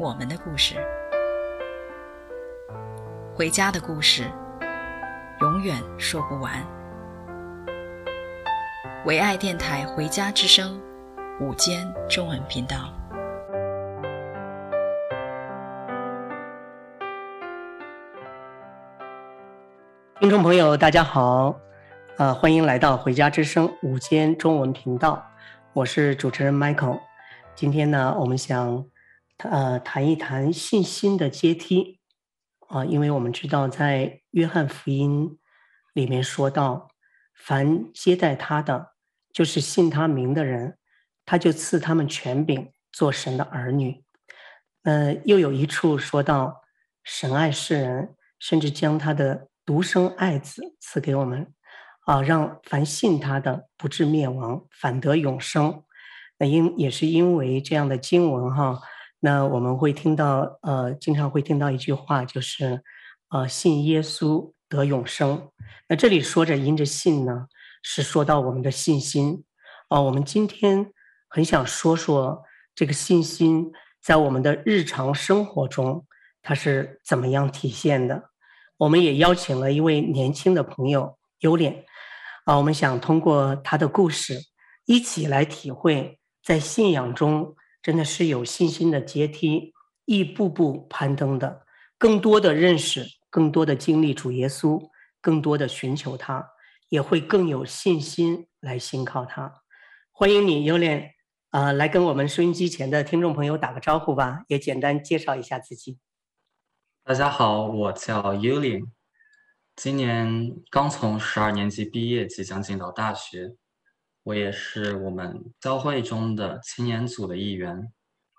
我们的故事，回家的故事，永远说不完。唯爱电台《回家之声》午间中文频道，听众朋友，大家好，呃，欢迎来到《回家之声》午间中文频道，我是主持人 Michael。今天呢，我们想。呃，谈一谈信心的阶梯啊，因为我们知道，在约翰福音里面说到，凡接待他的，就是信他名的人，他就赐他们权柄做神的儿女。呃，又有一处说到，神爱世人，甚至将他的独生爱子赐给我们，啊，让凡信他的不至灭亡，反得永生。那因也是因为这样的经文哈。那我们会听到，呃，经常会听到一句话，就是，呃，信耶稣得永生。那这里说着因着信呢，是说到我们的信心。啊、我们今天很想说说这个信心在我们的日常生活中它是怎么样体现的。我们也邀请了一位年轻的朋友优莲，啊、我们想通过他的故事一起来体会在信仰中。真的是有信心的阶梯，一步步攀登的，更多的认识，更多的经历主耶稣，更多的寻求他，也会更有信心来信靠他。欢迎你，优莲，啊、来跟我们收音机前的听众朋友打个招呼吧，也简单介绍一下自己。大家好，我叫优莲，今年刚从十二年级毕业，即将进到大学。我也是我们教会中的青年组的一员，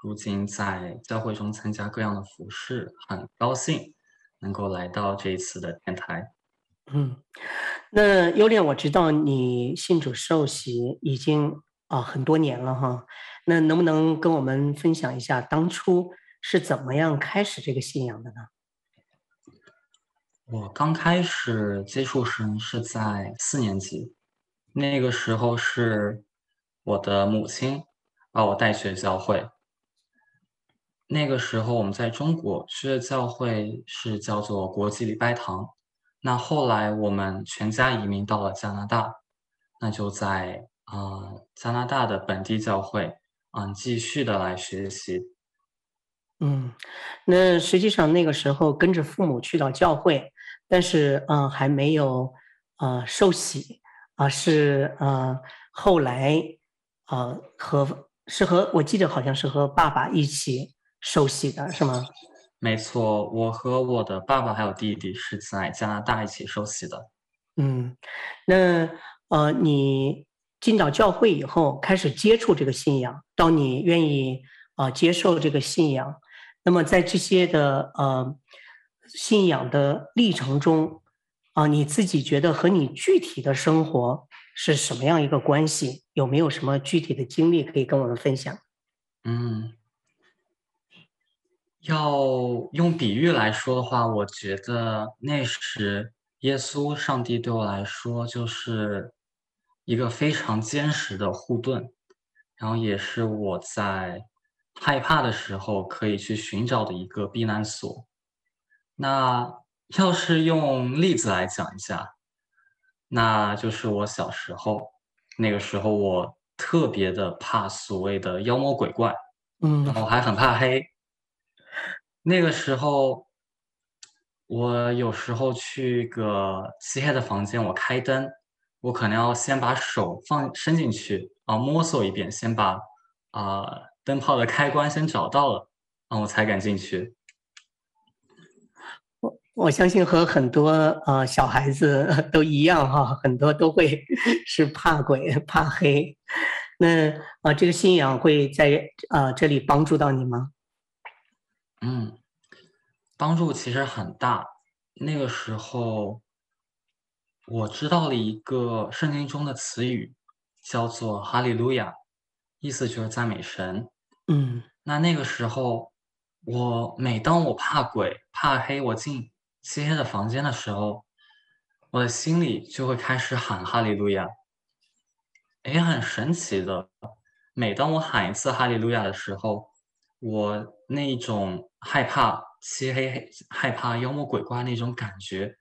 如今在教会中参加各样的服饰，很高兴能够来到这一次的电台。嗯，那优莲，我知道你信主受洗已经啊、呃、很多年了哈，那能不能跟我们分享一下当初是怎么样开始这个信仰的呢？我刚开始接触神是在四年级。那个时候是我的母亲把我带去教会。那个时候我们在中国去的教会是叫做国际礼拜堂。那后来我们全家移民到了加拿大，那就在啊、呃、加拿大的本地教会啊、呃、继续的来学习。嗯，那实际上那个时候跟着父母去到教会，但是嗯、还没有啊、呃、受洗。啊，是呃，后来，啊，和是和我记得好像是和爸爸一起受洗的，是吗？没错，我和我的爸爸还有弟弟是在加拿大一起受洗的。嗯，那呃，你进到教会以后，开始接触这个信仰，到你愿意啊、呃、接受这个信仰，那么在这些的呃信仰的历程中。啊，你自己觉得和你具体的生活是什么样一个关系？有没有什么具体的经历可以跟我们分享？嗯，要用比喻来说的话，我觉得那时耶稣、上帝对我来说就是一个非常坚实的护盾，然后也是我在害怕的时候可以去寻找的一个避难所。那。要是用例子来讲一下，那就是我小时候，那个时候我特别的怕所谓的妖魔鬼怪，嗯，然后还很怕黑。那个时候，我有时候去个漆黑的房间，我开灯，我可能要先把手放伸进去啊，摸索一遍，先把啊灯泡的开关先找到了，啊我才敢进去。我相信和很多呃小孩子 都一样哈，很多都会 是怕鬼怕黑。那啊、呃，这个信仰会在啊、呃、这里帮助到你吗？嗯，帮助其实很大。那个时候，我知道了一个圣经中的词语，叫做“哈利路亚”，意思就是赞美神。嗯，那那个时候，我每当我怕鬼、怕黑，我进漆黑的房间的时候，我的心里就会开始喊“哈利路亚”。也，很神奇的，每当我喊一次“哈利路亚”的时候，我那一种害怕漆黑、害怕妖魔鬼怪那种感觉，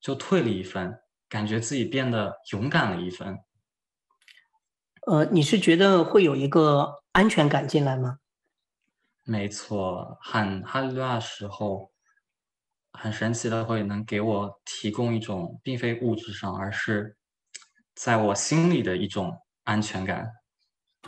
就退了一分，感觉自己变得勇敢了一分。呃，你是觉得会有一个安全感进来吗？没错，喊哈利路亚的时候，很神奇的会能给我提供一种并非物质上，而是在我心里的一种安全感。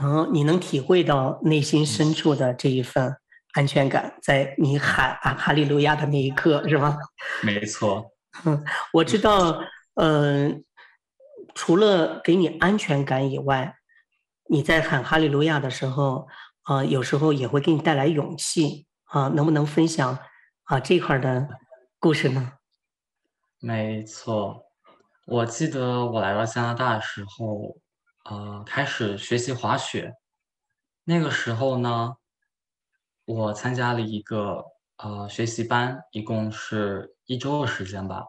哦，你能体会到内心深处的这一份安全感，在你喊啊哈利路亚的那一刻，是吗？没错。嗯，我知道，嗯、呃，除了给你安全感以外，你在喊哈利路亚的时候，啊、呃，有时候也会给你带来勇气啊、呃。能不能分享啊这块的故事呢？没错，我记得我来到加拿大的时候。呃，开始学习滑雪，那个时候呢，我参加了一个呃学习班，一共是一周的时间吧。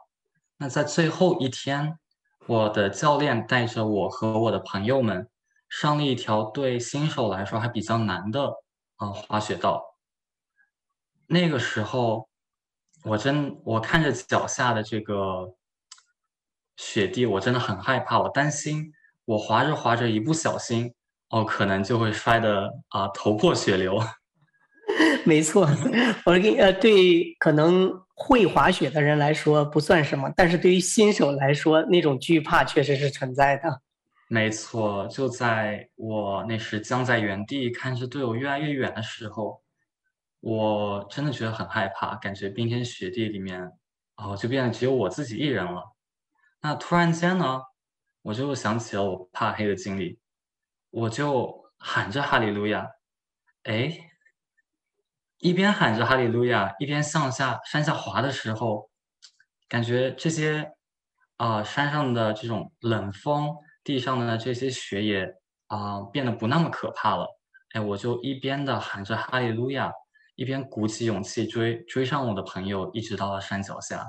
那在最后一天，我的教练带着我和我的朋友们上了一条对新手来说还比较难的啊、呃、滑雪道。那个时候，我真我看着脚下的这个雪地，我真的很害怕，我担心。我滑着滑着，一不小心，哦，可能就会摔得啊、呃、头破血流。没错，我给呃，对可能会滑雪的人来说不算什么，但是对于新手来说，那种惧怕确实是存在的。没错，就在我那时僵在原地，看着队友越来越远的时候，我真的觉得很害怕，感觉冰天雪地里面，哦，就变得只有我自己一人了。那突然间呢？我就想起了我怕黑的经历，我就喊着哈利路亚，哎，一边喊着哈利路亚，一边向下山下滑的时候，感觉这些啊、山上的这种冷风，地上的这些雪也啊、变得不那么可怕了。哎，我就一边的喊着哈利路亚，一边鼓起勇气追追上我的朋友，一直到了山脚下。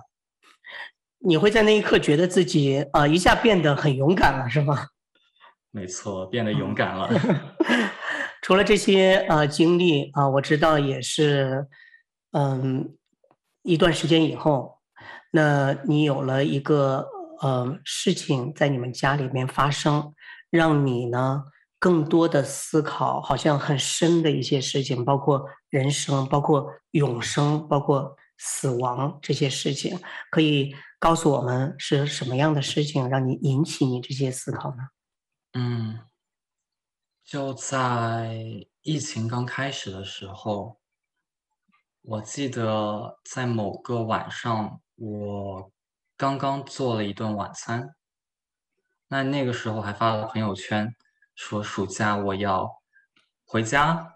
你会在那一刻觉得自己啊、呃、一下变得很勇敢了，是吗？没错，变得勇敢了。除了这些呃经历啊、呃，我知道也是，嗯，一段时间以后，那你有了一个呃事情在你们家里面发生，让你呢更多的思考，好像很深的一些事情，包括人生，包括永生，包括死亡这些事情，可以。告诉我们是什么样的事情让你引起你这些思考呢？嗯，就在疫情刚开始的时候，我记得在某个晚上，我刚刚做了一顿晚餐。那那个时候还发了朋友圈，说暑假我要回家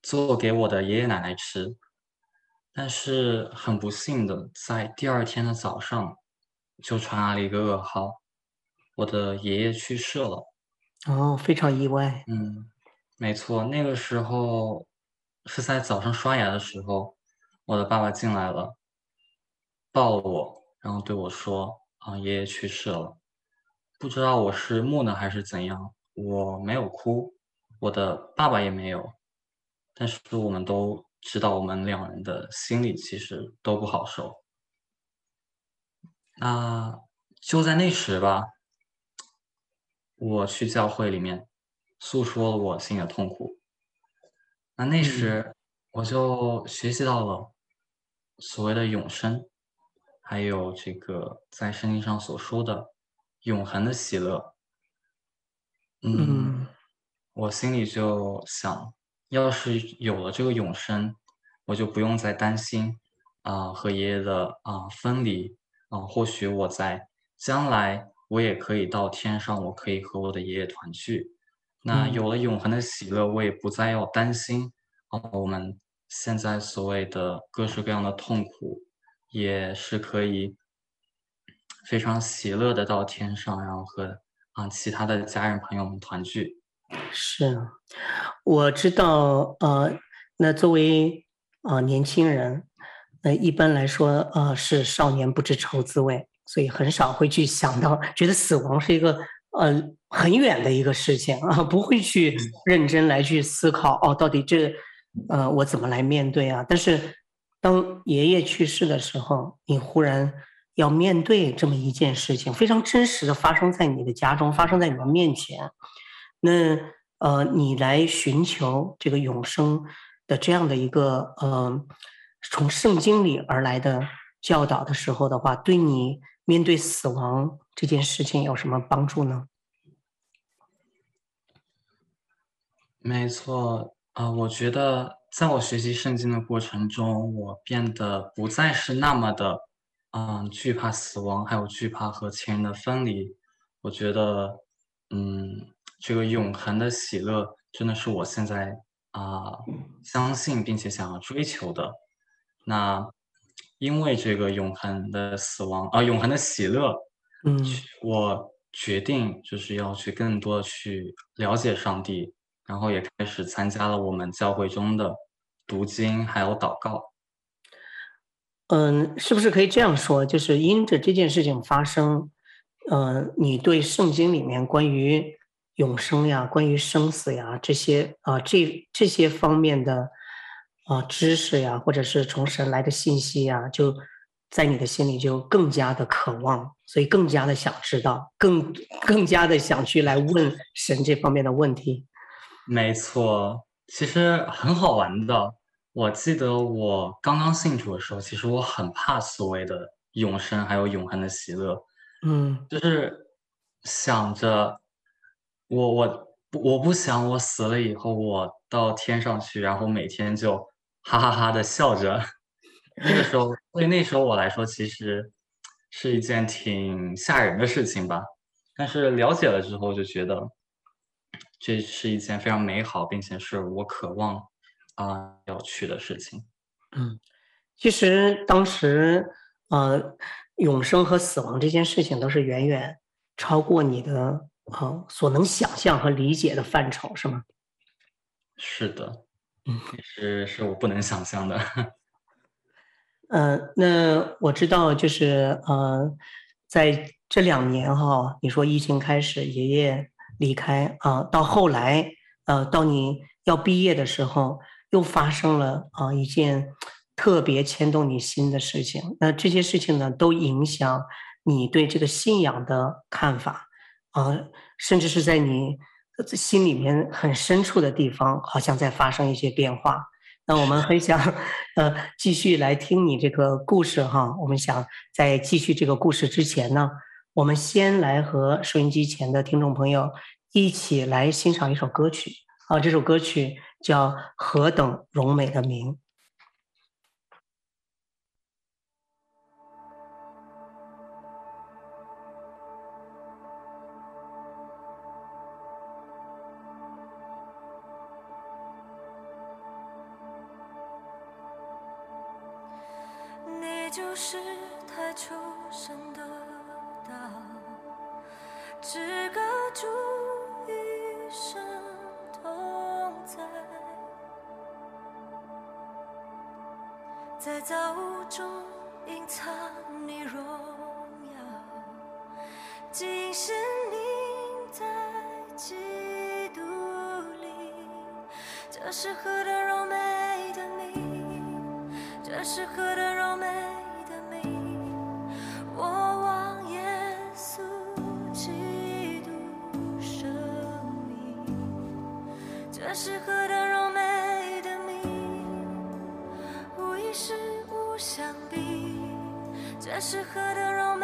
做给我的爷爷奶奶吃。但是很不幸的，在第二天的早上，就传来了一个噩耗，我的爷爷去世了。哦，非常意外。嗯，没错，那个时候是在早上刷牙的时候，我的爸爸进来了，抱了我，然后对我说：“啊，爷爷去世了。”不知道我是木讷还是怎样，我没有哭，我的爸爸也没有，但是我们都。知道我们两人的心里其实都不好受。那就在那时吧，我去教会里面诉说了我心里的痛苦。那那时我就学习到了所谓的永生，还有这个在圣经上所说的永恒的喜乐。嗯，我心里就想。要是有了这个永生，我就不用再担心啊、呃、和爷爷的啊、呃、分离啊、呃。或许我在将来我也可以到天上，我可以和我的爷爷团聚。那有了永恒的喜乐，我也不再要担心啊、呃、我们现在所谓的各式各样的痛苦，也是可以非常喜乐的到天上，然后和啊其他的家人朋友们团聚。是，我知道，呃，那作为呃年轻人，那一般来说，呃，是少年不知愁滋味，所以很少会去想到，觉得死亡是一个呃很远的一个事情啊，不会去认真来去思考哦，到底这呃我怎么来面对啊？但是当爷爷去世的时候，你忽然要面对这么一件事情，非常真实的发生在你的家中，发生在你的面前。那呃，你来寻求这个永生的这样的一个呃，从圣经里而来的教导的时候的话，对你面对死亡这件事情有什么帮助呢？没错啊，呃，我觉得在我学习圣经的过程中，我变得不再是那么的嗯惧怕死亡，还有惧怕和亲人的分离。我觉得嗯。这个永恒的喜乐真的是我现在啊、呃、相信并且想要追求的。那因为这个永恒的死亡啊、呃，永恒的喜乐，嗯，我决定就是要去更多的去了解上帝，然后也开始参加了我们教会中的读经还有祷告。嗯，是不是可以这样说？就是因着这件事情发生，嗯、呃，你对圣经里面关于永生呀，关于生死呀，这些啊，这这些方面的啊知识呀，或者是从神来的信息呀，就在你的心里就更加的渴望，所以更加的想知道，更更加的想去来问神这方面的问题。没错，其实很好玩的。我记得我刚刚信主的时候，其实我很怕所谓的永生，还有永恒的喜乐。嗯，就是想着。我我我不想我死了以后我到天上去，然后每天就哈哈哈的笑着。那个时候，对那时候我来说，其实是一件挺吓人的事情吧。但是了解了之后，就觉得这是一件非常美好，并且是我渴望啊、呃、要去的事情。嗯，其实当时呃，永生和死亡这件事情都是远远超过你的。啊，所能想象和理解的范畴是吗？是的，嗯，是是我不能想象的。嗯、呃，那我知道，就是呃，在这两年哈，你说疫情开始，爷爷离开啊、呃，到后来呃，到你要毕业的时候，又发生了啊、一件特别牵动你心的事情。那这些事情呢，都影响你对这个信仰的看法。啊，甚至是在你心里面很深处的地方，好像在发生一些变化。那我们很想，呃，继续来听你这个故事哈。我们想在继续这个故事之前呢，我们先来和收音机前的听众朋友一起来欣赏一首歌曲。啊，这首歌曲叫《何等荣美的名》。在造物中隐藏你荣耀，即使你在基督里，这是何等柔美的你，这是何等柔美的你，我望耶稣基督生命，这是何等。这是何等荣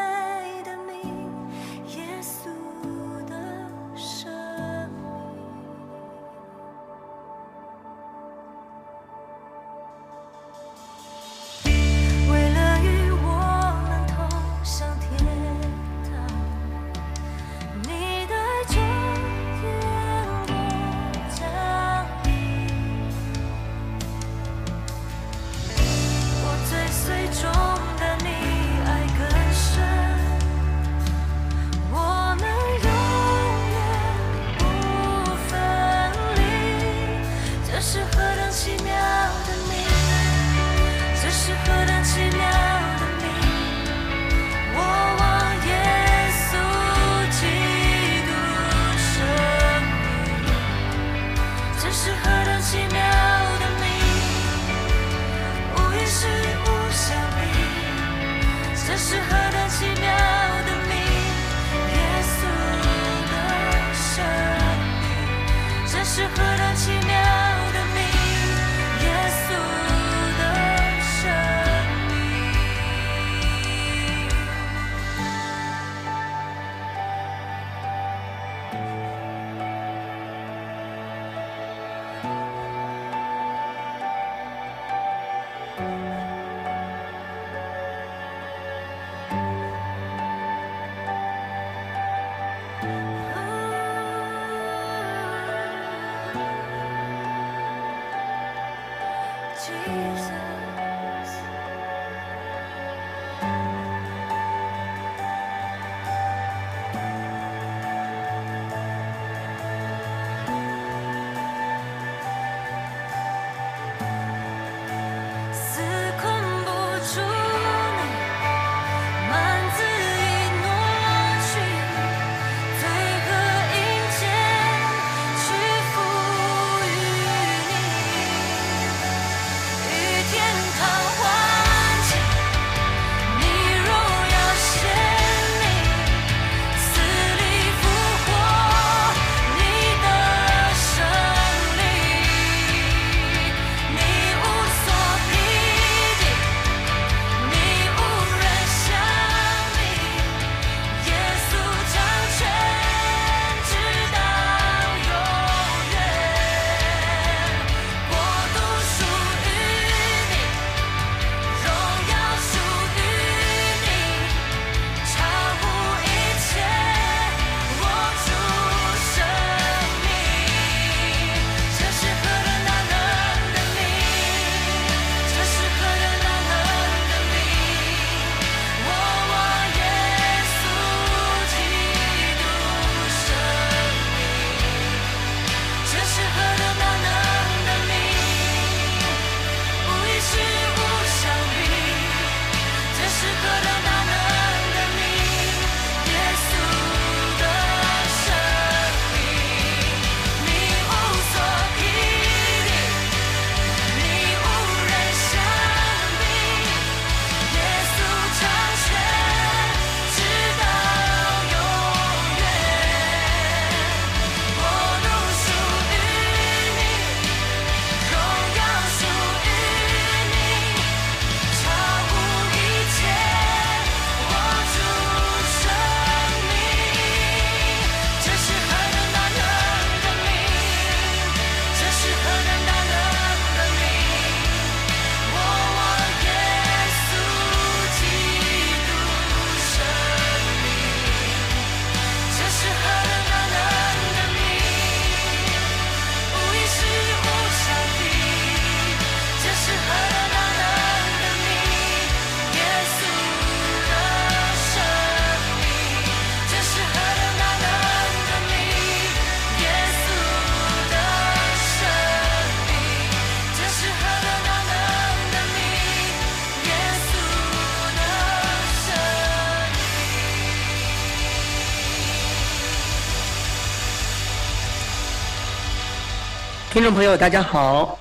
听众朋友，大家好，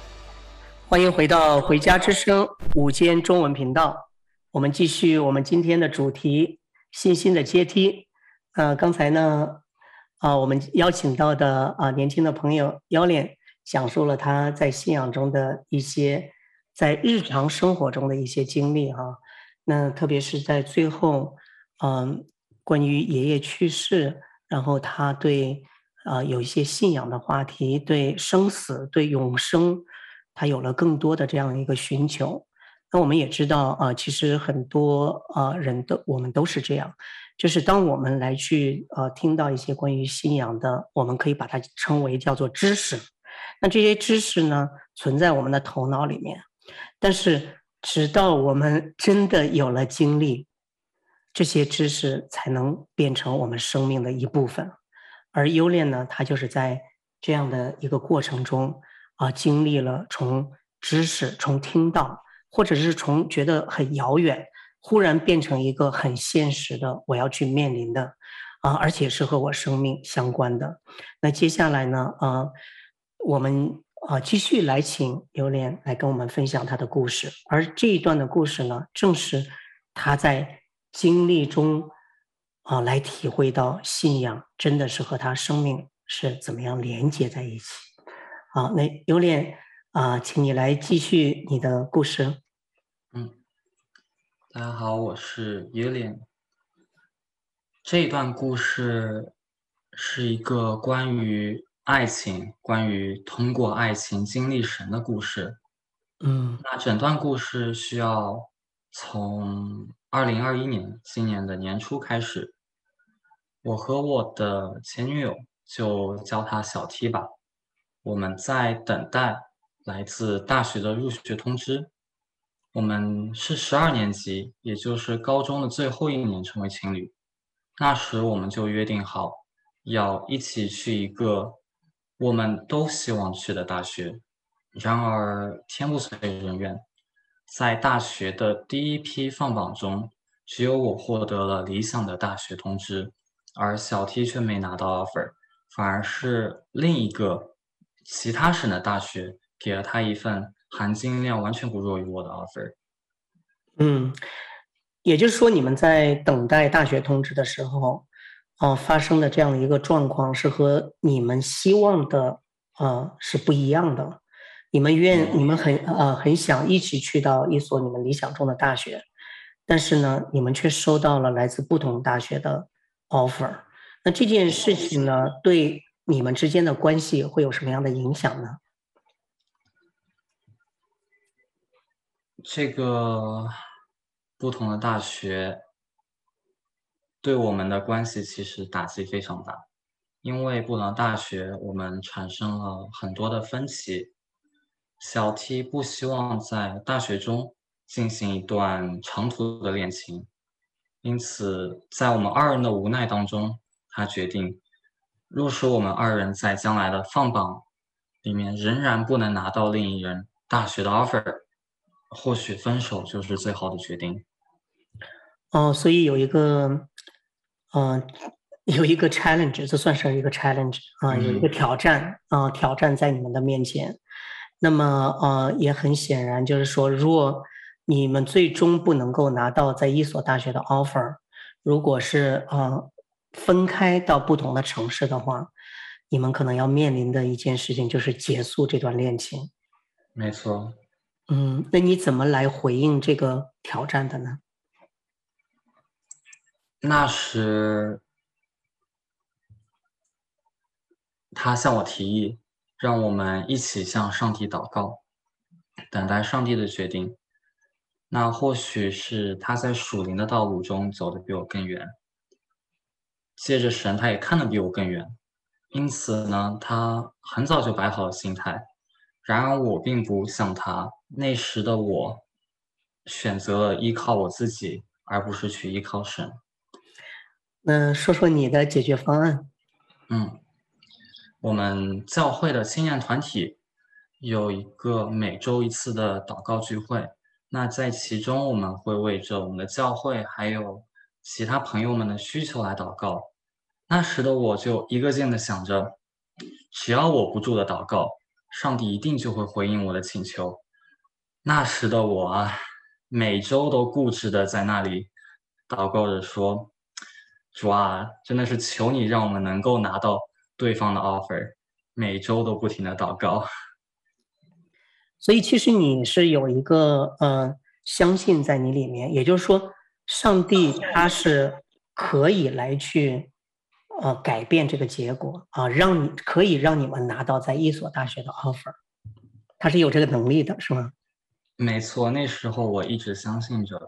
欢迎回到《回家之声》午间中文频道。我们继续我们今天的主题——信心的阶梯。呃，刚才呢，啊、我们邀请到的啊、年轻的朋友姚脸讲述了他在信仰中的一些在日常生活中的一些经历哈。那特别是在最后，嗯、关于爷爷去世，然后他对。啊、有一些信仰的话题，对生死、对永生，他有了更多的这样一个寻求。那我们也知道啊、其实很多啊、人都我们都是这样，就是当我们来去呃听到一些关于信仰的，我们可以把它称为叫做知识。那这些知识呢，存在我们的头脑里面，但是直到我们真的有了经历，这些知识才能变成我们生命的一部分。而优恋呢，他就是在这样的一个过程中啊，经历了从知识、从听到，或者是从觉得很遥远，忽然变成一个很现实的，我要去面临的啊，而且是和我生命相关的。那接下来呢，啊，我们啊继续来请优莲来跟我们分享他的故事，而这一段的故事呢，正是他在经历中。啊，来体会到信仰真的是和他生命是怎么样连接在一起。好，那优恋啊，请你来继续你的故事。嗯，大家好，我是优恋。这一段故事是一个关于爱情、关于通过爱情经历神的故事。嗯，那整段故事需要从。二零二一年，今年的年初开始，我和我的前女友就叫她小 T 吧。我们在等待来自大学的入学通知。我们是十二年级，也就是高中的最后一年成为情侣。那时我们就约定好，要一起去一个我们都希望去的大学。然而天不遂人愿，在大学的第一批放榜中，只有我获得了理想的大学通知，而小 T 却没拿到 offer，反而是另一个其他省的大学给了他一份含金量完全不弱于我的 offer。嗯，也就是说，你们在等待大学通知的时候，啊、呃，发生的这样的一个状况是和你们希望的啊、呃、是不一样的。你们愿，你们很呃很想一起去到一所你们理想中的大学。但是呢，你们却收到了来自不同大学的 offer。那这件事情呢，对你们之间的关系会有什么样的影响呢？这个不同的大学对我们的关系其实打击非常大，因为不同大学，我们产生了很多的分歧。小 T 不希望在大学中。进行一段长途的恋情，因此在我们二人的无奈当中，他决定，若是我们二人在将来的放榜里面仍然不能拿到另一人大学的 offer，或许分手就是最好的决定。哦，所以有一个，嗯、呃，有一个 challenge，这算是一个 challenge 啊、呃，有一个挑战啊、呃，挑战在你们的面前。那么，呃，也很显然就是说，若你们最终不能够拿到在一所大学的 offer，如果是呃分开到不同的城市的话，你们可能要面临的一件事情就是结束这段恋情。没错。嗯，那你怎么来回应这个挑战的呢？那时他向我提议，让我们一起向上帝祷告，等待上帝的决定。那或许是他在属灵的道路中走得比我更远，借着神，他也看得比我更远，因此呢，他很早就摆好了心态。然而我并不像他，那时的我选择了依靠我自己，而不是去依靠神。那说说你的解决方案。嗯，我们教会的青年团体有一个每周一次的祷告聚会。那在其中，我们会为着我们的教会还有其他朋友们的需求来祷告。那时的我就一个劲的想着，只要我不住的祷告，上帝一定就会回应我的请求。那时的我啊，每周都固执的在那里祷告着说：“主啊，真的是求你让我们能够拿到对方的 offer。”每周都不停的祷告。所以其实你是有一个呃相信在你里面，也就是说，上帝他是可以来去呃改变这个结果啊，让你可以让你们拿到在一所大学的 offer，他是有这个能力的，是吗？没错，那时候我一直相信着。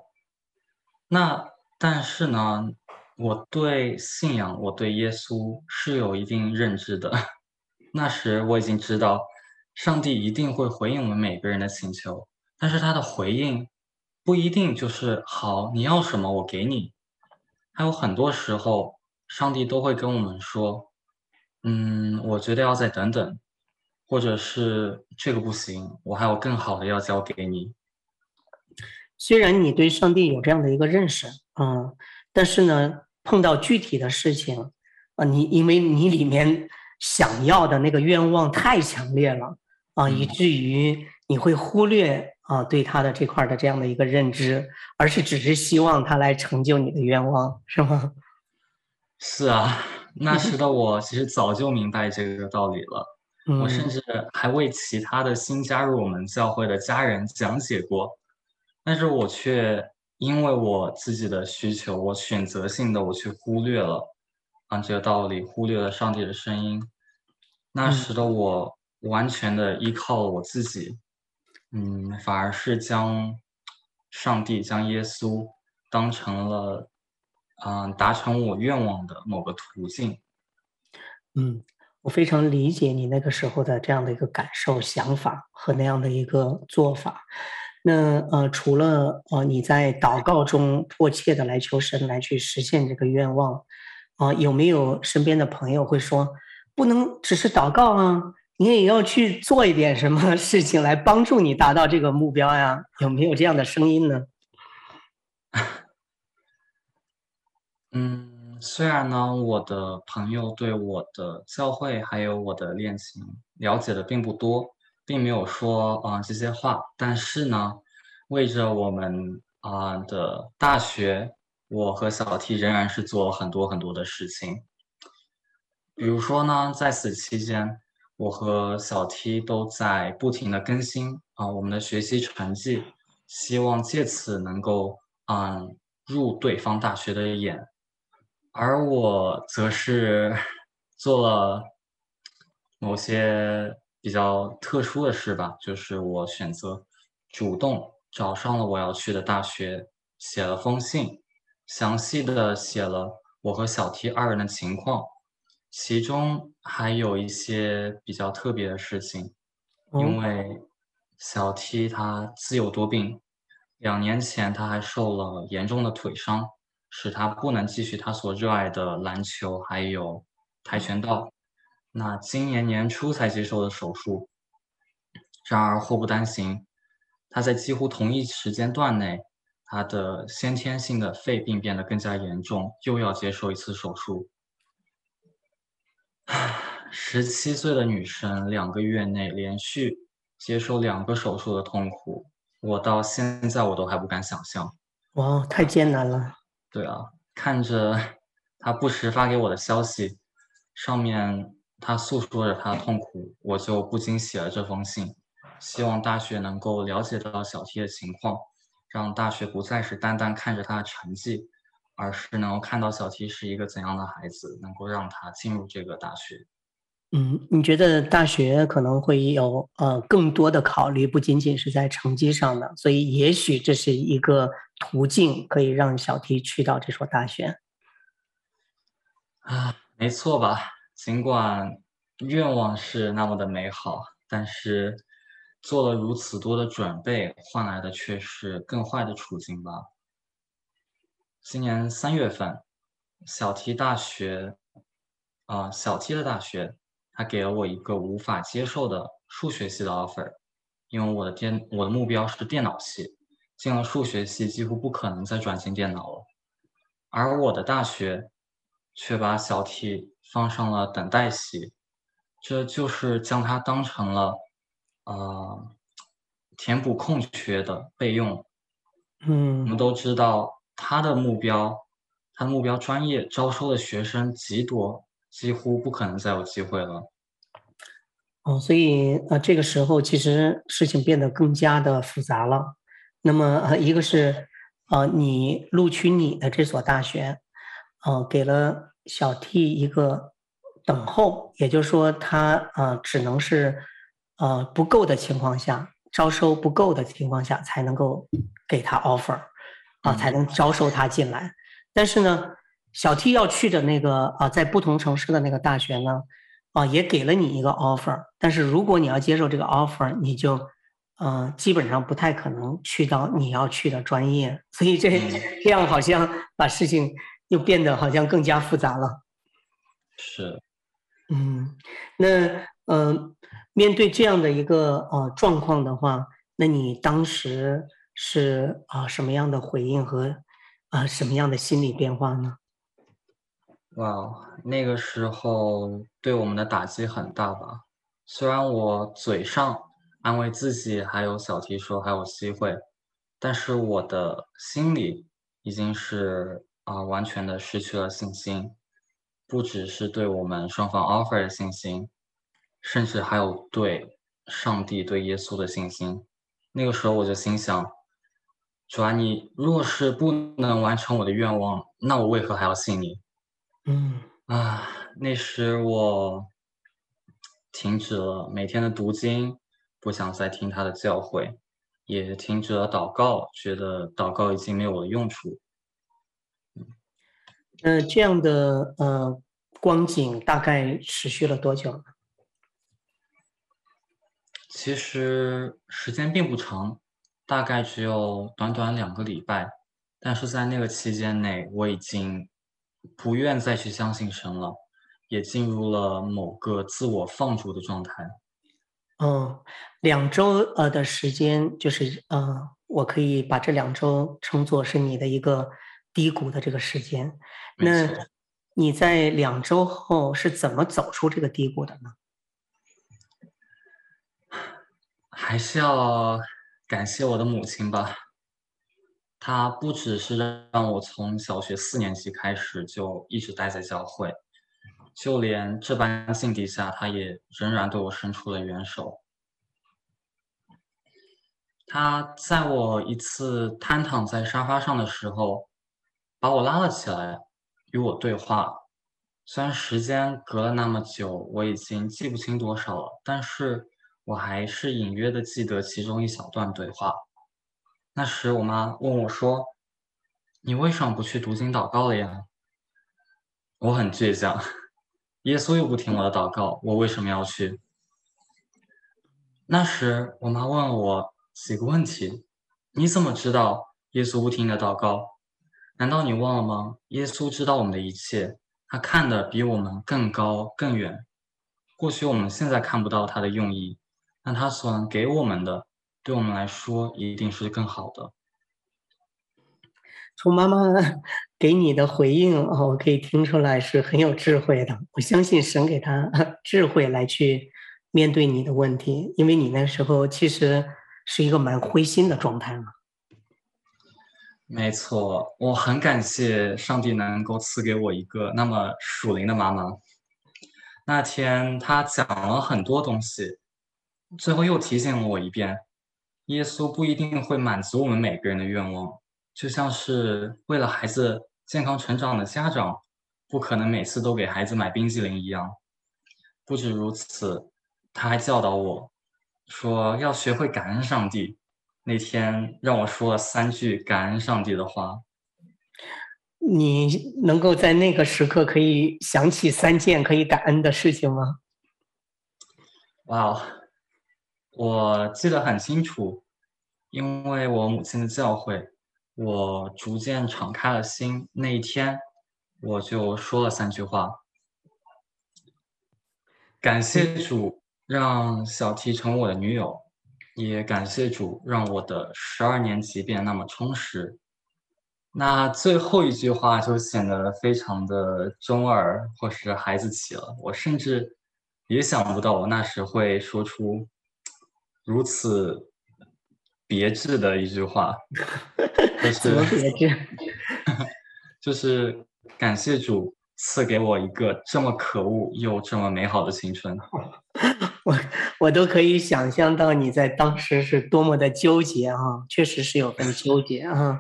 那但是呢，我对信仰，我对耶稣是有一定认知的。那时我已经知道。上帝一定会回应我们每个人的请求，但是他的回应不一定就是好，你要什么我给你。还有很多时候，上帝都会跟我们说：“嗯，我觉得要再等等，或者是这个不行，我还有更好的要交给你。”虽然你对上帝有这样的一个认识，嗯，但是呢，碰到具体的事情，啊，你因为你里面想要的那个愿望太强烈了。啊，以至于你会忽略啊对他的这块的这样的一个认知，而是只是希望他来成就你的愿望，是吗？是啊，那时 的我其实早就明白这个道理了，我甚至还为其他的新加入我们教会的家人讲解过，但是我却因为我自己的需求，我选择性的我去忽略了啊这个道理，忽略了上帝的声音，那时的我。完全的依靠我自己，嗯，反而是将上帝、将耶稣当成了，嗯、达成我愿望的某个途径。嗯，我非常理解你那个时候的这样的一个感受、想法和那样的一个做法。那呃，除了呃你在祷告中迫切的来求神来去实现这个愿望，啊、有没有身边的朋友会说，不能只是祷告啊，你也要去做一点什么事情来帮助你达到这个目标呀？有没有这样的声音呢？嗯。虽然呢，我的朋友对我的教会还有我的恋情了解的并不多，并没有说啊、这些话，但是呢，为着我们啊、的大学，我和小 T 仍然是做了很多很多的事情。比如说呢，在此期间，我和小 T 都在不停的更新啊、我们的学习成绩，希望借此能够嗯、入对方大学的眼。而我则是做了某些比较特殊的事吧，就是我选择主动找上了我要去的大学，写了封信，详细的写了我和小 T 二人的情况，其中还有一些比较特别的事情，因为小 T 他自幼多病，两年前他还受了严重的腿伤。使他不能继续他所热爱的篮球，还有跆拳道。那今年年初才接受的手术。然而祸不单行，他在几乎同一时间段内，他的先天性的肺病变得更加严重，又要接受一次手术。十七岁的女生两个月内连续接受两个手术的痛苦，我到现在我都还不敢想象。哇，太艰难了。对啊，看着 她不时发给我的消息，上面她诉说着她的痛苦，我就不禁写了这封信，希望大学能够了解到小 T 的情况，让大学不再是单单看着他的成绩，而是能够看到小 T 是一个怎样的孩子，能够让他进入这个大学。嗯，你觉得大学可能会有呃更多的考虑，不仅仅是在成绩上的，所以也许这是一个途径，可以让小 T 去到这所大学。啊，没错吧？尽管愿望是那么的美好，但是做了如此多的准备，换来的却是更坏的处境吧。今年三月份，小 T 大学，啊，小 T 的大学。他给了我一个无法接受的数学系的 offer，因为我的电我的目标是电脑系，进了数学系几乎不可能再转进电脑了，而我的大学却把小 T 放上了等待席，这就是将它当成了呃填补空缺的备用。嗯，我们都知道他的目标，他的目标专业招收的学生极多。几乎不可能再有机会了。哦，所以呃，这个时候其实事情变得更加的复杂了。那么呃，一个是呃，你录取你的这所大学，呃，给了小 T 一个等候，也就是说他呃只能是呃不够的情况下，招收不够的情况下才能够给他 offer，啊、呃，才能招收他进来。但是呢，小 T 要去的那个啊，在不同城市的那个大学呢，啊，也给了你一个 offer。但是如果你要接受这个 offer，你就，呃，基本上不太可能去到你要去的专业。所以这 这样好像把事情又变得好像更加复杂了。是，嗯，那呃，面对这样的一个呃状况的话，那你当时是啊什么样的回应和啊什么样的心理变化呢？哇那个时候对我们的打击很大吧？虽然我嘴上安慰自己还有小提说还有机会，但是我的心里已经是啊、完全的失去了信心，不只是对我们双方 offer 的信心，甚至还有对上帝对耶稣的信心。那个时候我就心想，主啊，你若是不能完成我的愿望，那我为何还要信你？嗯啊，那时我停止了每天的读经，不想再听他的教诲，也停止了祷告，觉得祷告已经没有了用处。嗯，呃，这样的呃光景大概持续了多久呢？其实时间并不长，大概只有短短两个礼拜。但是在那个期间内，我已经不愿再去相信神了，也进入了某个自我放逐的状态。嗯，两周呃的时间，就是呃，我可以把这两周称作是你的一个低谷的这个时间。那你在两周后是怎么走出这个低谷的呢？还是要感谢我的母亲吧，她不只是让我从小学四年级开始就一直待在教会，就连这般境地下，她也仍然对我伸出了援手。她在我一次瘫躺在沙发上的时候，把我拉了起来，与我对话。虽然时间隔了那么久，我已经记不清多少了，但是。我还是隐约的记得其中一小段对话。那时我妈问我说：“你为什么不去读经祷告了呀？”我很倔强，耶稣又不听我的祷告，我为什么要去？那时我妈问我几个问题：“你怎么知道耶稣不听你的祷告？难道你忘了吗？耶稣知道我们的一切，他看得比我们更高更远。或许我们现在看不到他的用意。”那他所能给我们的，对我们来说一定是更好的。从妈妈 给你的回应哦，我可以听出来是很有智慧的。我相信神给他 智慧来去面对你的问题，因为你那时候其实是一个蛮灰心的状态嘛。没错，我很感谢上帝能够赐给我一个那么属灵的妈妈。那天他讲了很多东西。最后又提醒了我一遍，耶稣不一定会满足我们每个人的愿望，就像是为了孩子健康成长的家长，不可能每次都给孩子买冰激凌一样。不止如此，他还教导我说要学会感恩上帝。那天让我说了三句感恩上帝的话。你能够在那个时刻可以想起三件可以感恩的事情吗？哇哦！我记得很清楚，因为我母亲的教诲，我逐渐敞开了心。那一天，我就说了三句话：感谢主让小提成我的女友，也感谢主让我的十二年级变那么充实。那最后一句话就显得非常的中二或是孩子气了。我甚至也想不到我那时会说出。如此别致的一句话，就是别致，就是感谢主赐给我一个这么可恶又这么美好的青春。我我都可以想象到你在当时是多么的纠结啊，确实是有份纠结啊。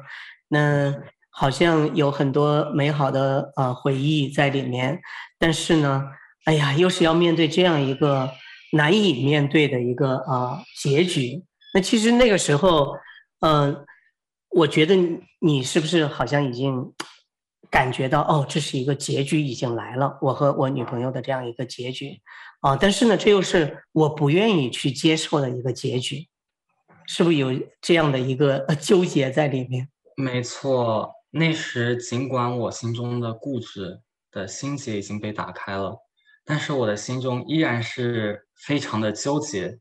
那好像有很多美好的呃回忆在里面，但是呢，哎呀，又是要面对这样一个。难以面对的一个啊、呃、结局。那其实那个时候，嗯、呃，我觉得你是不是好像已经感觉到哦，这是一个结局已经来了，我和我女朋友的这样一个结局啊、但是呢，这又是我不愿意去接受的一个结局，是不是有这样的一个纠结在里面？没错，那时尽管我心中的固执的心结已经被打开了。但是我的心中依然是非常的纠结，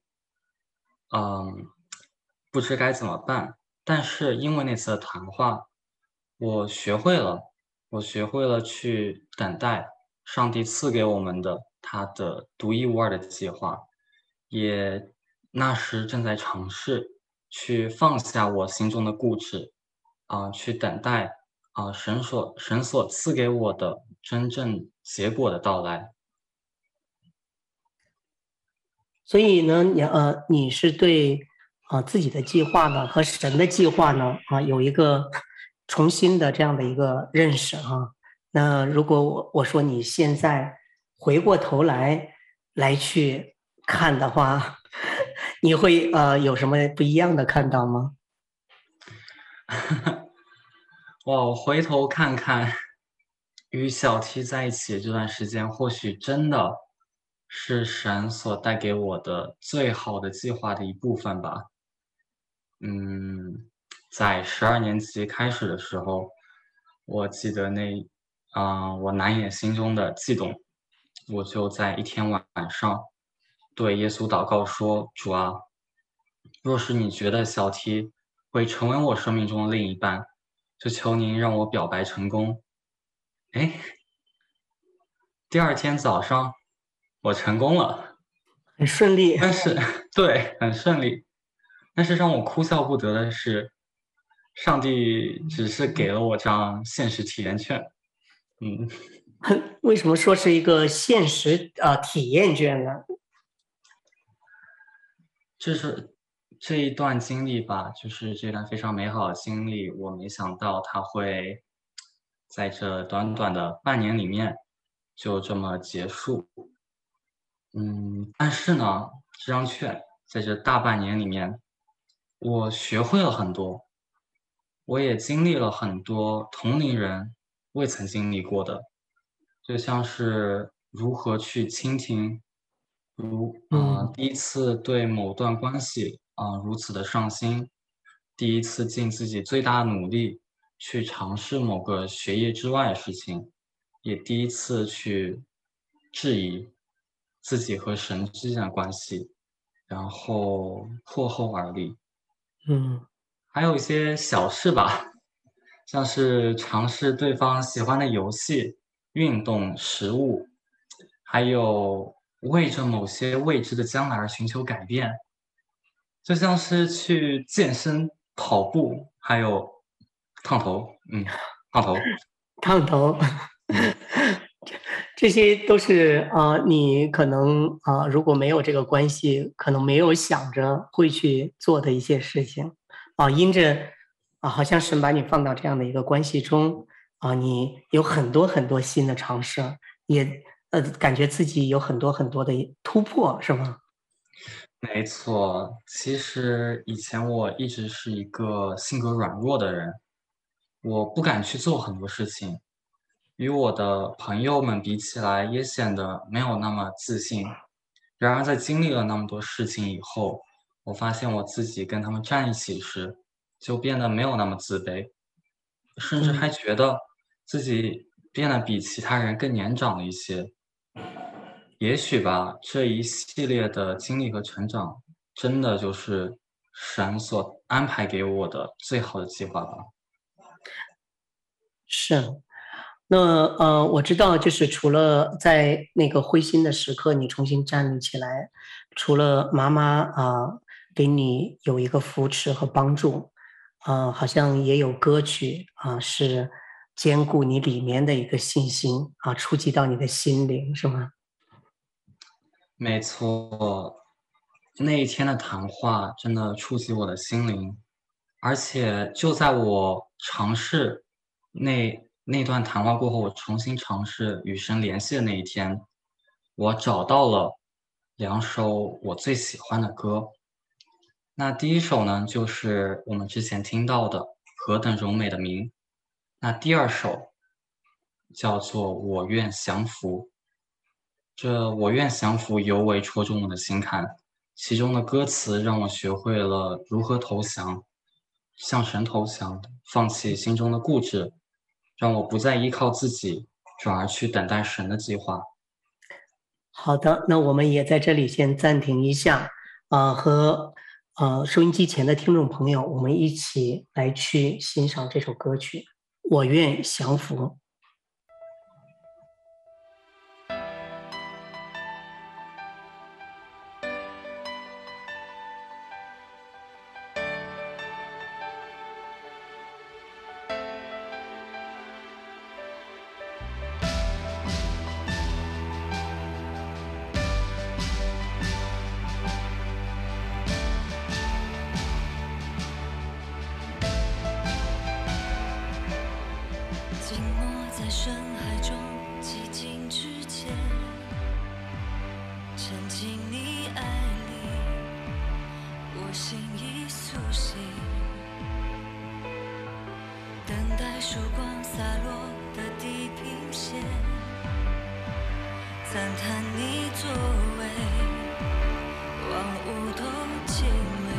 嗯，不知该怎么办。但是因为那次的谈话，我学会了，我学会了去等待上帝赐给我们的他的独一无二的计划，也那时正在尝试去放下我心中的固执，啊，去等待啊神所神所赐给我的真正结果的到来。所以呢，你呃，你是对啊、呃、自己的计划呢和神的计划呢啊有一个重新的这样的一个认识啊。那如果我我说你现在回过头来来去看的话，你会呃有什么不一样的看到吗？哇，我回头看看，与小 T 在一起这段时间，或许真的是神所带给我的最好的计划的一部分吧。嗯，在十二年级开始的时候，我记得那，啊、我难掩心中的悸动，我就在一天晚上对耶稣祷告说：“主啊，若是你觉得小 T 会成为我生命中的另一半，就求您让我表白成功。”哎，第二天早上我成功了，很顺利。但是，对，很顺利。但是让我哭笑不得的是，上帝只是给了我张现实体验券。嗯，为什么说是一个现实啊、呃、体验券呢？就是这一段经历吧，就是这段非常美好的经历，我没想到它会在这短短的半年里面就这么结束。嗯，但是呢，这张券在这大半年里面。我学会了很多，我也经历了很多同龄人未曾经历过的，就像是如何去倾听，如啊、呃、第一次对某段关系啊、呃、如此的上心，第一次尽自己最大的努力去尝试某个学业之外的事情，也第一次去质疑自己和神之间的关系，然后破后而立。嗯，还有一些小事吧，像是尝试对方喜欢的游戏、运动、食物，还有为着某些未知的将来而寻求改变，就像是去健身、跑步，还有烫头，嗯，烫头，烫头，这些都是啊、你可能啊、如果没有这个关系，可能没有想着会去做的一些事情啊、因着啊、好像神把你放到这样的一个关系中啊、你有很多很多新的尝试，也呃，感觉自己有很多很多的突破，是吗？没错，其实以前我一直是一个性格软弱的人，我不敢去做很多事情。与我的朋友们比起来，也显得没有那么自信。然而，在经历了那么多事情以后，我发现我自己跟他们站一起时，就变得没有那么自卑，甚至还觉得自己变得比其他人更年长了一些。也许吧，这一系列的经历和成长，真的就是神所安排给我的最好的计划吧。是。那呃，我知道，就是除了在那个灰心的时刻，你重新站立起来，除了妈妈啊、给你有一个扶持和帮助，啊、好像也有歌曲啊、是兼顾你里面的一个信心啊，触及到你的心灵，是吗？没错，那一天的谈话真的触及我的心灵，而且就在我尝试那。那段谈话过后，我重新尝试与神联系的那一天，我找到了两首我最喜欢的歌。那第一首呢，就是我们之前听到的《何等柔美的名》。那第二首叫做《我愿降服》。这《我愿降服》尤为戳中我的心坎，其中的歌词让我学会了如何投降，向神投降，放弃心中的固执。让我不再依靠自己，转而去等待神的计划。好的，那我们也在这里先暂停一下，啊、呃，和呃收音机前的听众朋友，我们一起来去欣赏这首歌曲《我愿降服》。曙光洒落的地平线赞叹你作为万物都及你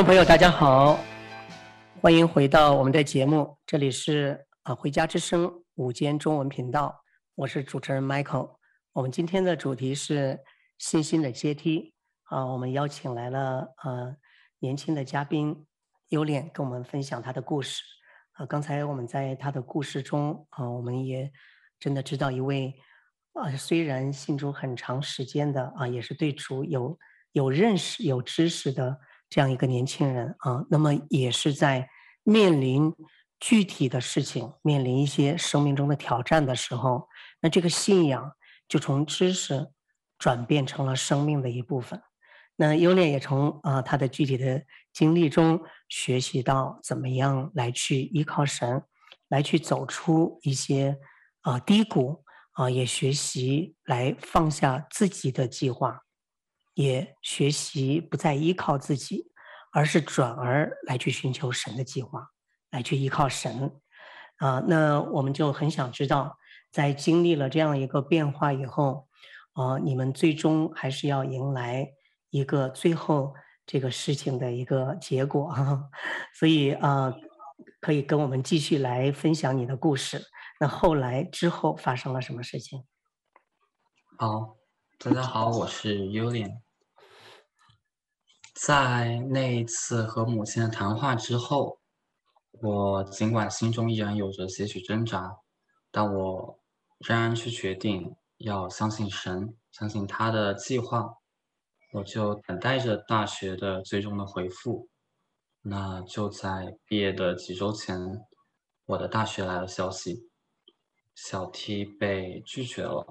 众朋友，大家好，欢迎回到我们的节目，这里是啊回家之声午间中文频道，我是主持人 Michael。我们今天的主题是信心的阶梯啊，我们邀请来了呃年轻的嘉宾优恋跟我们分享他的故事啊。刚才我们在他的故事中啊，我们也真的知道一位啊虽然信主很长时间的啊，也是对主有有认识有知识的这样一个年轻人啊，那么也是在面临具体的事情，面临一些生命中的挑战的时候，那这个信仰。就从知识转变成了生命的一部分。那优恋也从啊、他的具体的经历中学习到怎么样来去依靠神，来去走出一些啊、低谷啊、也学习来放下自己的计划，也学习不再依靠自己，而是转而来去寻求神的计划，来去依靠神。啊、那我们就很想知道。在经历了这样一个变化以后，啊、你们最终还是要迎来一个最后这个事情的一个结果啊，所以啊、可以跟我们继续来分享你的故事。那后来之后发生了什么事情？好，大家好，我是 Ulyan。在那一次和母亲的谈话之后，我尽管心中依然有着些许挣扎，但我。仍然去决定要相信神，相信他的计划，我就等待着大学的最终的回复。那就在毕业的几周前，我的大学来了消息，小 T 被拒绝了。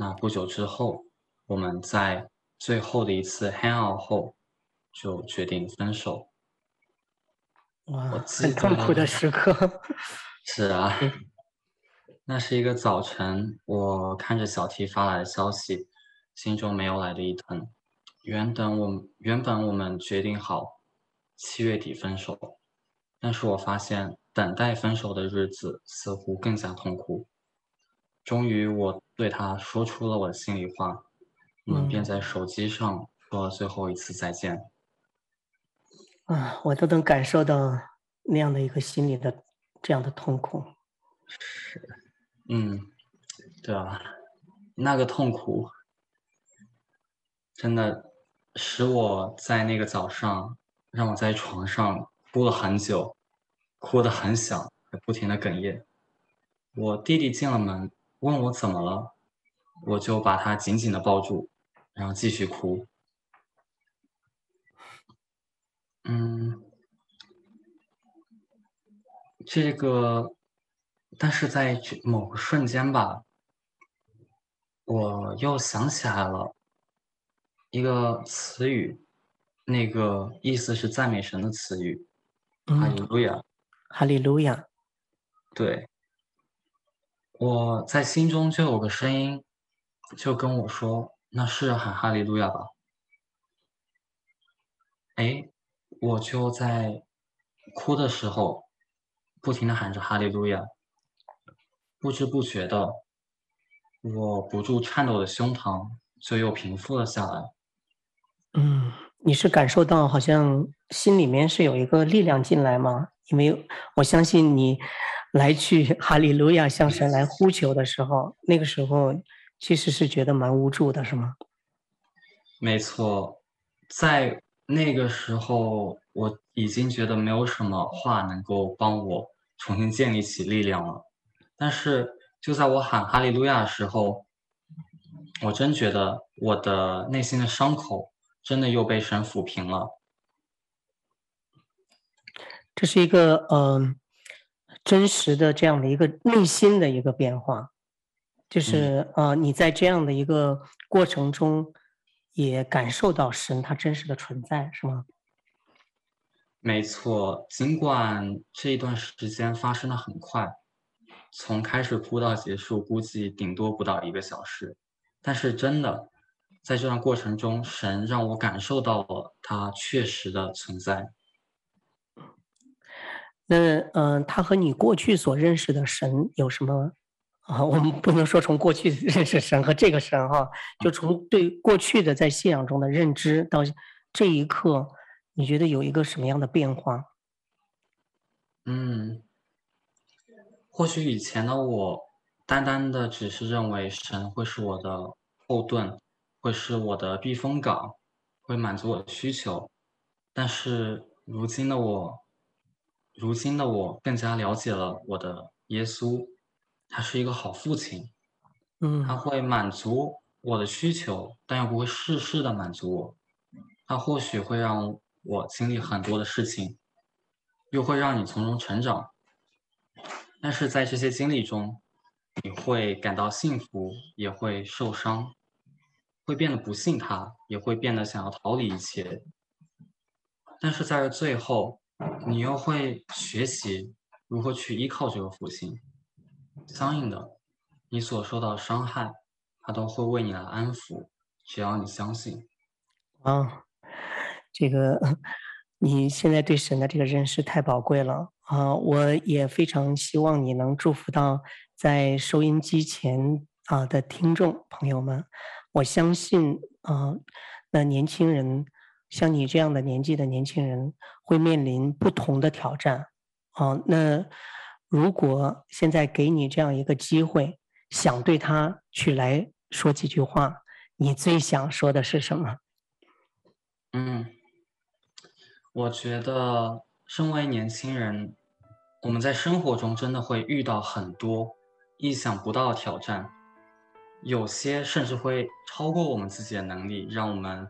那不久之后，我们在最后的一次 hang out 后，就决定分手。哇，很痛 苦的时刻。是啊。那是一个早晨，我看着小 T 发来的消息，心中没有来的一疼。原本我原本我们决定好七月底分手，但是我发现等待分手的日子似乎更加痛苦。终于，我对他说出了我的心里话，我们便在手机上说了最后一次再见。啊，我都能感受到那样的一个心里的这样的痛苦。是。嗯，对啊，那个痛苦真的使我在那个早上，让我在床上哭了很久，哭得很响，不停的哽咽。我弟弟进了门，问我怎么了，我就把他紧紧的抱住，然后继续哭。嗯，这个。但是在某个瞬间吧，我又想起来了一个词语，那个意思是赞美神的词语，哈利路亚，哈利路亚。对，我在心中就有个声音，就跟我说：“那是喊哈利路亚吧？”哎，我就在哭的时候，不停地喊着哈利路亚。不知不觉的，我不住颤抖的胸膛就又平复了下来。嗯，你是感受到好像心里面是有一个力量进来吗？因为我相信你来去 哈利路亚向神来呼求的时候，那个时候其实是觉得蛮无助的，是吗？没错，在那个时候我已经觉得没有什么话能够帮我重新建立起力量了。但是就在我喊哈利路亚的时候，我真觉得我的内心的伤口真的又被神抚平了。这是一个嗯、呃、真实的这样的一个内心的一个变化，就是呃，你在这样的一个过程中也感受到神他真实的存在，是吗？没错，尽管这一段时间发生的很快。从开始哭到结束，估计顶多不到一个小时。但是真的，在这段过程中，神让我感受到了他确实的存在。那嗯、呃，他和你过去所认识的神有什么啊？我们不能说从过去认识神和这个神哈，就从对过去的在信仰中的认知到这一刻，你觉得有一个什么样的变化？嗯，或许以前的我，单单的只是认为神会是我的后盾，会是我的避风港，会满足我的需求。但是如今的我，如今的我更加了解了我的耶稣，他是一个好父亲，嗯，他会满足我的需求，但又不会事事的满足我。他或许会让我经历很多的事情，又会让你从中成长。但是在这些经历中，你会感到幸福，也会受伤，会变得不信他，也会变得想要逃离一切。但是在这最后，你又会学习如何去依靠这个父亲。相应的，你所受到的伤害，他都会为你来安抚，只要你相信。啊，这个 你现在对神的这个认识太宝贵了啊！我也非常希望你能祝福到在收音机前啊的听众朋友们。我相信啊，那年轻人像你这样的年纪的年轻人会面临不同的挑战啊。那如果现在给你这样一个机会，想对他去来说几句话，你最想说的是什么？嗯，我觉得身为年轻人，我们在生活中真的会遇到很多意想不到的挑战，有些甚至会超过我们自己的能力，让我们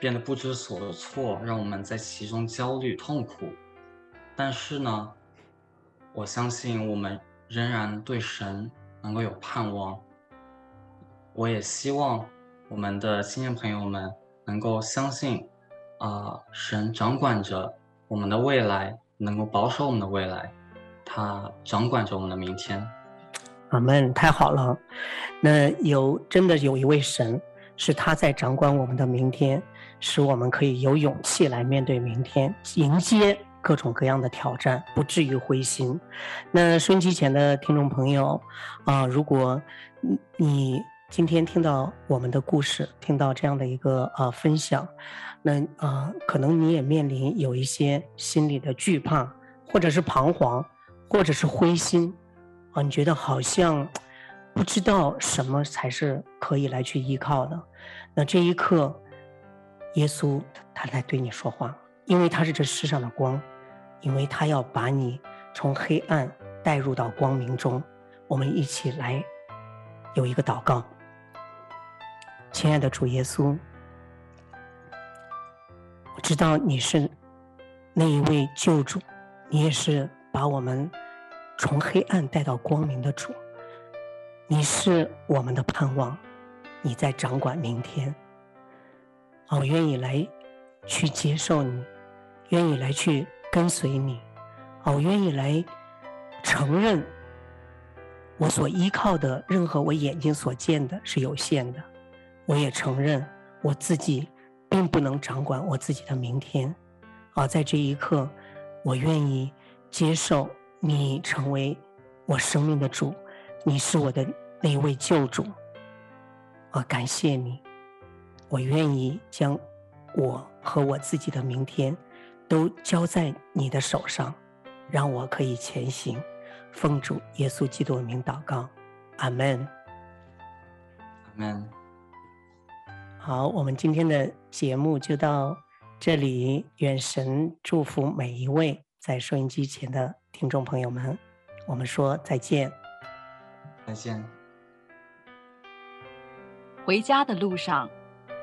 变得不知所措，让我们在其中焦虑痛苦。但是呢，我相信我们仍然对神能够有盼望。我也希望我们的青年朋友们能够相信。啊、神掌管着我们的未来，能够保守我们的未来，他掌管着我们的明天。阿门，太好了。那有真的有一位神，是他在掌管我们的明天，使我们可以有勇气来面对明天，迎接各种各样的挑战，不至于灰心。那收音机前的听众朋友啊、如果你今天听到我们的故事，听到这样的一个啊、分享。那啊、可能你也面临有一些心理的惧怕，或者是彷徨，或者是灰心，啊，你觉得好像不知道什么才是可以来去依靠的。那这一刻，耶稣他在对你说话，因为他是这世上的光，因为他要把你从黑暗带入到光明中。我们一起来有一个祷告，亲爱的主耶稣。我知道你是那一位救主，你也是把我们从黑暗带到光明的主。你是我们的盼望，你在掌管明天。我愿意来去接受你，愿意来去跟随你。我愿意来承认我所依靠的任何我眼睛所见的是有限的，我也承认我自己。并不能掌管我自己的明天，啊，在这一刻，我愿意接受你成为我生命的主，你是我的那一位救主，啊，感谢你，我愿意将我和我自己的明天都交在你的手上，让我可以前行，奉主耶稣基督的名祷告，阿门，阿门。好，我们今天的节目就到这里。愿神祝福每一位在收音机前的听众朋友们。我们说再见。再见。回家的路上，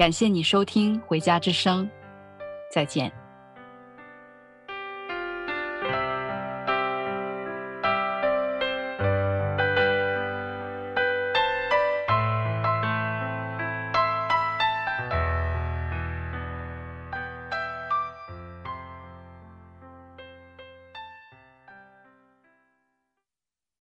感谢你收听《回家之声》，再见。